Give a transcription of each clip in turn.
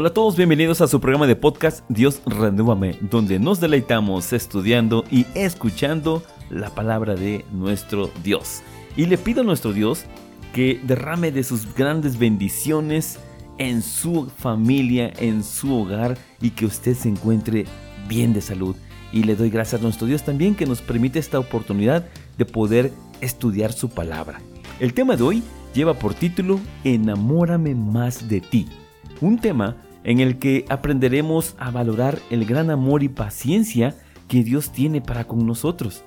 Hola a todos, bienvenidos a su programa de podcast Dios Renúvame, donde nos deleitamos estudiando y escuchando la palabra de nuestro Dios. Y le pido a nuestro Dios que derrame de sus grandes bendiciones en su familia, en su hogar y que usted se encuentre bien de salud. Y le doy gracias a nuestro Dios también que nos permite esta oportunidad de poder estudiar su palabra. El tema de hoy lleva por título Enamórame más de ti. Un tema en el que aprenderemos a valorar el gran amor y paciencia que Dios tiene para con nosotros.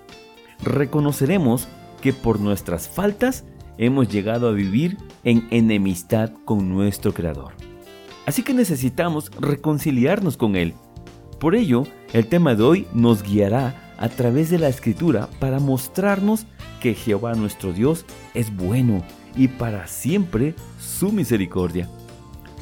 Reconoceremos que por nuestras faltas hemos llegado a vivir en enemistad con nuestro Creador. Así que necesitamos reconciliarnos con Él. Por ello, el tema de hoy nos guiará a través de la Escritura para mostrarnos que Jehová nuestro Dios es bueno y para siempre su misericordia.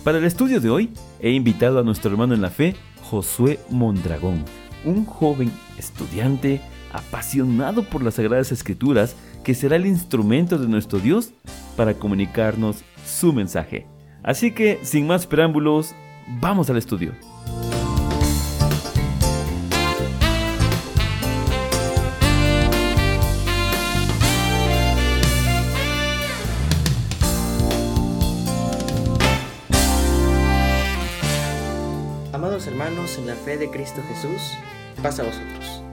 Para el estudio de hoy he invitado a nuestro hermano en la fe, Josué Mondragón, un joven estudiante apasionado por las Sagradas Escrituras que será el instrumento de nuestro Dios para comunicarnos su mensaje. Así que, sin más preámbulos, vamos al estudio. De Cristo Jesús, pasa a vosotros.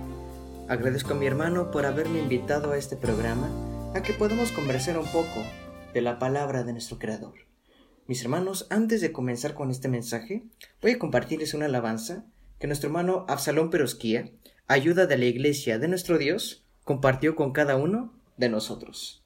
Agradezco a mi hermano por haberme invitado a este programa a que podamos conversar un poco de la palabra de nuestro Creador. Mis hermanos, antes de comenzar con este mensaje, voy a compartirles una alabanza que nuestro hermano Absalón Perosquía, ayuda de la iglesia de nuestro Dios, compartió con cada uno de nosotros.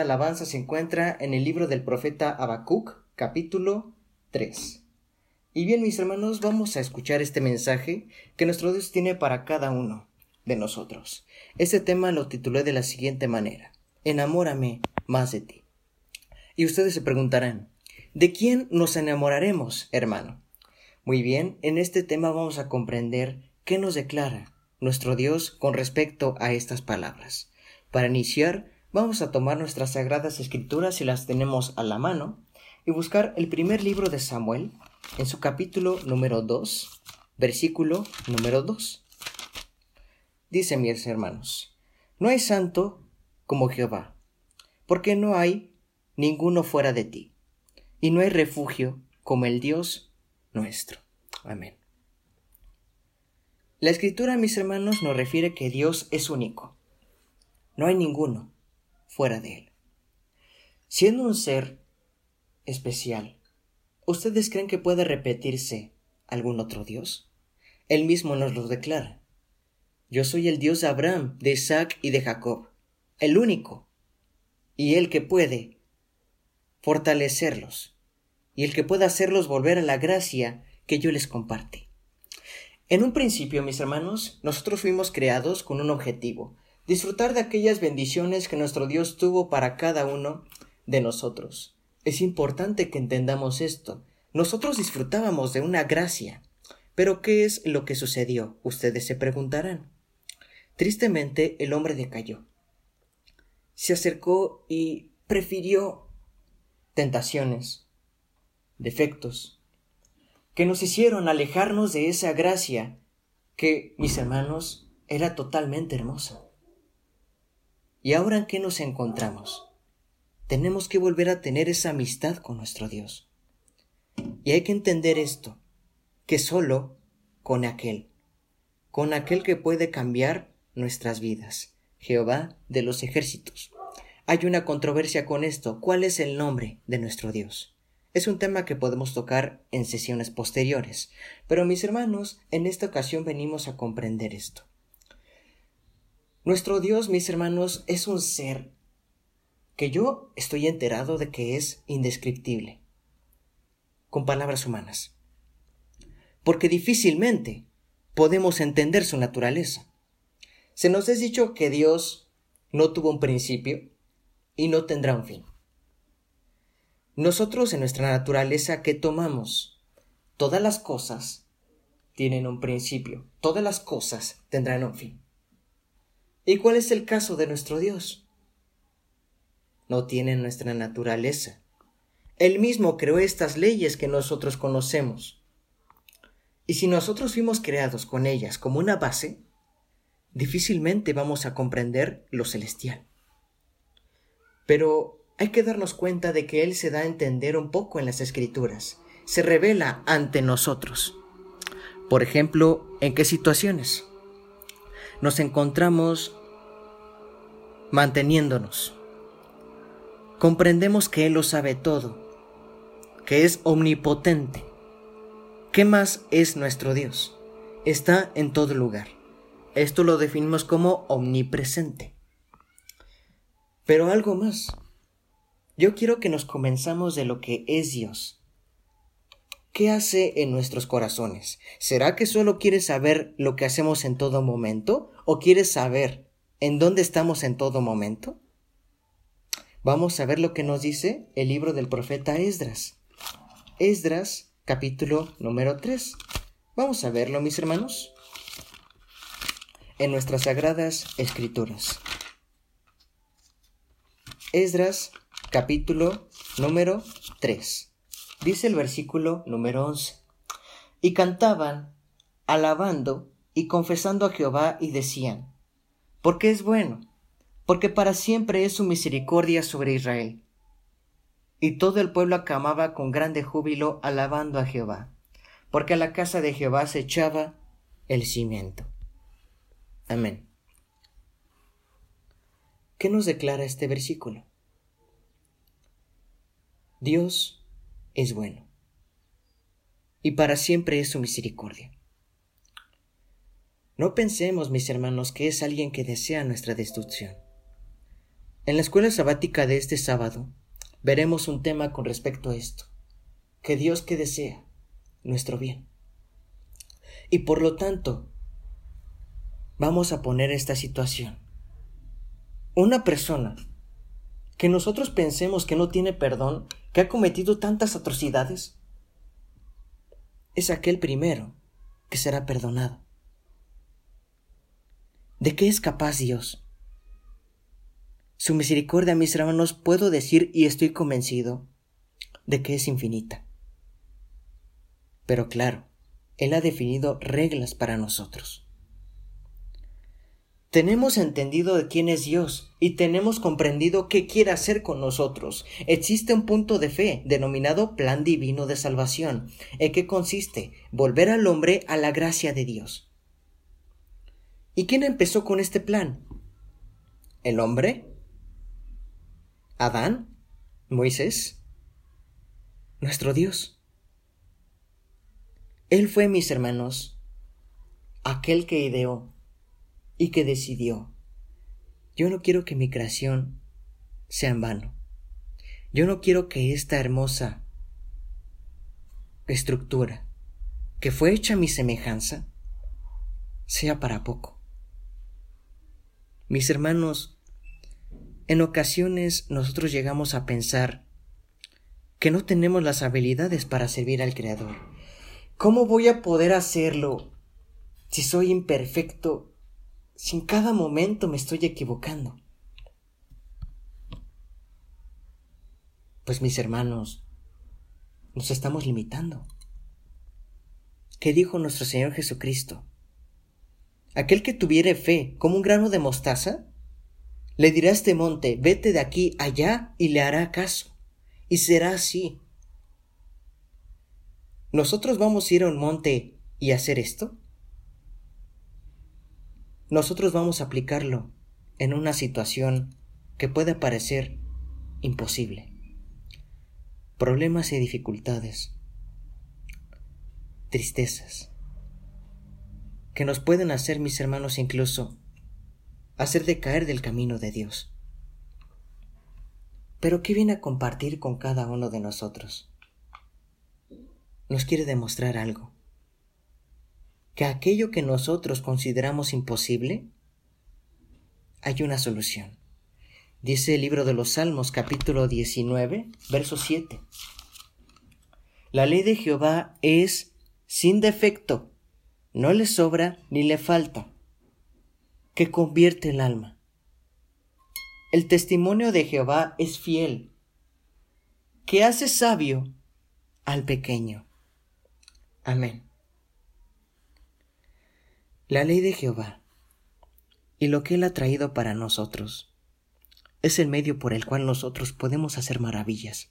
Alabanza se encuentra en el libro del profeta Habacuc, capítulo 3. Y bien, mis hermanos, vamos a escuchar este mensaje que nuestro Dios tiene para cada uno de nosotros. Este tema lo titulé de la siguiente manera: Enamórame más de ti. Y ustedes se preguntarán, ¿de quién nos enamoraremos, hermano? Muy bien, en este tema vamos a comprender qué nos declara nuestro Dios con respecto a estas palabras. Para iniciar, vamos a tomar nuestras sagradas escrituras si las tenemos a la mano y buscar el primer libro de Samuel en su capítulo número 2, versículo número 2. Dice mis hermanos, no hay santo como Jehová, porque no hay ninguno fuera de ti, y no hay refugio como el Dios nuestro. Amén. La escritura, mis hermanos, nos refiere que Dios es único. No hay ninguno fuera de él. Siendo un ser especial, ¿ustedes creen que puede repetirse algún otro Dios? Él mismo nos lo declara. Yo soy el Dios de Abraham, de Isaac y de Jacob, el único, y el que puede fortalecerlos, y el que puede hacerlos volver a la gracia que yo les comparte. En un principio, mis hermanos, nosotros fuimos creados con un objetivo, disfrutar de aquellas bendiciones que nuestro Dios tuvo para cada uno de nosotros. Es importante que entendamos esto. Nosotros disfrutábamos de una gracia. Pero ¿qué es lo que sucedió? Ustedes se preguntarán. Tristemente el hombre decayó. Se acercó y prefirió tentaciones, defectos, que nos hicieron alejarnos de esa gracia que, mis hermanos, era totalmente hermosa. ¿Y ahora en qué nos encontramos? Tenemos que volver a tener esa amistad con nuestro Dios. Y hay que entender esto, que solo con aquel, con aquel que puede cambiar nuestras vidas, Jehová de los ejércitos. Hay una controversia con esto. ¿Cuál es el nombre de nuestro Dios? Es un tema que podemos tocar en sesiones posteriores, pero mis hermanos, en esta ocasión venimos a comprender esto. Nuestro Dios, mis hermanos, es un ser que yo estoy enterado de que es indescriptible, con palabras humanas, porque difícilmente podemos entender su naturaleza. Se nos es dicho que Dios no tuvo un principio y no tendrá un fin. Nosotros en nuestra naturaleza, ¿qué tomamos? Todas las cosas tienen un principio, todas las cosas tendrán un fin. ¿Y cuál es el caso de nuestro Dios? No tiene nuestra naturaleza. Él mismo creó estas leyes que nosotros conocemos. Y si nosotros fuimos creados con ellas como una base, difícilmente vamos a comprender lo celestial. Pero hay que darnos cuenta de que Él se da a entender un poco en las escrituras, se revela ante nosotros. Por ejemplo, ¿en qué situaciones? Nos encontramos manteniéndonos. Comprendemos que Él lo sabe todo, que es omnipotente. ¿Qué más es nuestro Dios? Está en todo lugar. Esto lo definimos como omnipresente. Pero algo más. Yo quiero que nos comenzamos de lo que es Dios. ¿Qué hace en nuestros corazones? ¿Será que solo quieres saber lo que hacemos en todo momento? ¿O quieres saber en dónde estamos en todo momento? Vamos a ver lo que nos dice el libro del profeta Esdras. Esdras, capítulo número 3. Vamos a verlo, mis hermanos. En nuestras sagradas escrituras. Esdras, capítulo número 3. Dice el versículo número 11. Y cantaban, alabando y confesando a Jehová y decían, porque es bueno, porque para siempre es su misericordia sobre Israel. Y todo el pueblo acamaba con grande júbilo alabando a Jehová, porque a la casa de Jehová se echaba el cimiento. Amén. ¿Qué nos declara este versículo? Dios es bueno y para siempre es su misericordia. No pensemos, mis hermanos, que es alguien que desea nuestra destrucción. En la escuela sabática de este sábado veremos un tema con respecto a esto, que Dios que desea nuestro bien. Y por lo tanto, vamos a poner esta situación. Una persona que nosotros pensemos que no tiene perdón, que ha cometido tantas atrocidades, es aquel primero que será perdonado. ¿De qué es capaz Dios? Su misericordia, mis hermanos, puedo decir y estoy convencido de que es infinita. Pero claro, Él ha definido reglas para nosotros. Tenemos entendido de quién es Dios y tenemos comprendido qué quiere hacer con nosotros. Existe un punto de fe denominado plan divino de salvación. ¿En qué consiste? Volver al hombre a la gracia de Dios. ¿Y quién empezó con este plan? ¿El hombre? ¿Adán? ¿Moisés? Nuestro Dios. Él fue, mis hermanos, aquel que ideó y que decidió, yo no quiero que mi creación sea en vano. Yo no quiero que esta hermosa estructura, que fue hecha a mi semejanza, sea para poco. Mis hermanos, en ocasiones nosotros llegamos a pensar que no tenemos las habilidades para servir al Creador. ¿Cómo voy a poder hacerlo si soy imperfecto si en cada momento me estoy equivocando? Pues mis hermanos, nos estamos limitando. ¿Qué dijo nuestro Señor Jesucristo? Aquel que tuviere fe como un grano de mostaza, le dirá a este monte, vete de aquí allá y le hará caso. Y será así. ¿Nosotros vamos a ir a un monte y hacer esto? Nosotros vamos a aplicarlo en una situación que puede parecer imposible. Problemas y dificultades, tristezas, que nos pueden hacer, mis hermanos, incluso hacer decaer del camino de Dios. Pero ¿qué viene a compartir con cada uno de nosotros? Nos quiere demostrar algo que aquello que nosotros consideramos imposible, hay una solución. Dice el libro de los Salmos capítulo 19, verso 7. La ley de Jehová es sin defecto, no le sobra ni le falta, que convierte el alma. El testimonio de Jehová es fiel, que hace sabio al pequeño. Amén la ley de Jehová y lo que Él ha traído para nosotros es el medio por el cual nosotros podemos hacer maravillas.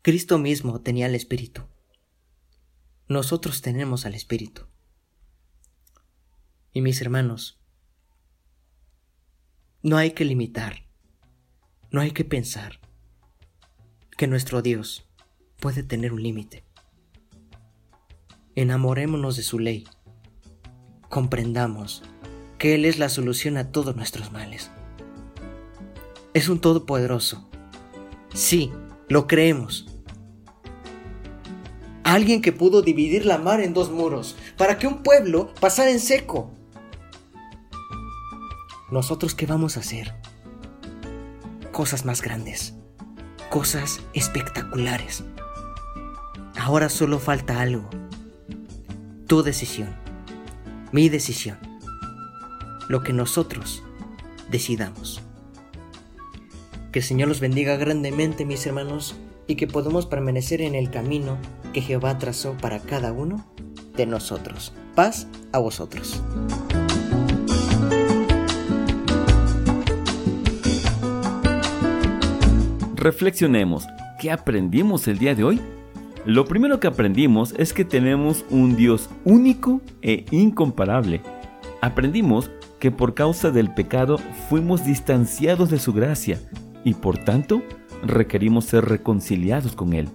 Cristo mismo tenía el Espíritu. Nosotros tenemos al Espíritu. Y mis hermanos, no hay que limitar, no hay que pensar que nuestro Dios puede tener un límite. Enamorémonos de su ley comprendamos que Él es la solución a todos nuestros males. Es un todopoderoso. Sí, lo creemos. Alguien que pudo dividir la mar en dos muros para que un pueblo pasara en seco. ¿Nosotros qué vamos a hacer? Cosas más grandes, cosas espectaculares. Ahora solo falta algo. Tu decisión mi decisión, lo que nosotros decidamos. Que el Señor los bendiga grandemente, mis hermanos, y que podamos permanecer en el camino que Jehová trazó para cada uno de nosotros. Paz a vosotros. Reflexionemos, ¿qué aprendimos el día de hoy? Lo primero que aprendimos es que tenemos un Dios único e incomparable. Aprendimos que por causa del pecado fuimos distanciados de su gracia y por tanto requerimos ser reconciliados con Él.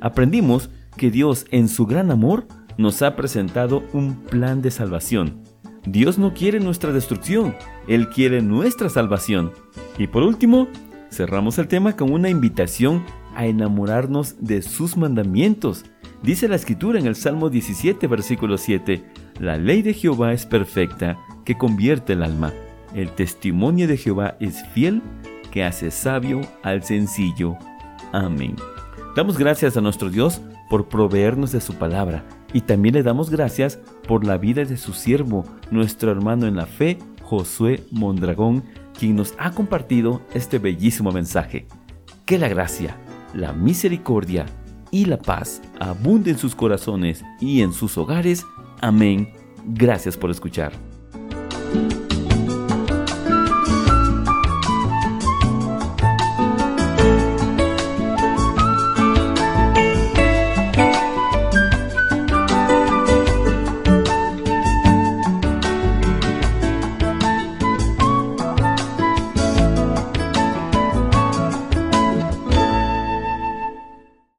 Aprendimos que Dios en su gran amor nos ha presentado un plan de salvación. Dios no quiere nuestra destrucción, Él quiere nuestra salvación. Y por último, cerramos el tema con una invitación a enamorarnos de sus mandamientos. Dice la escritura en el Salmo 17, versículo 7, La ley de Jehová es perfecta, que convierte el alma. El testimonio de Jehová es fiel, que hace sabio al sencillo. Amén. Damos gracias a nuestro Dios por proveernos de su palabra y también le damos gracias por la vida de su siervo, nuestro hermano en la fe, Josué Mondragón, quien nos ha compartido este bellísimo mensaje. Que la gracia, la misericordia y la paz abunden en sus corazones y en sus hogares. Amén. Gracias por escuchar.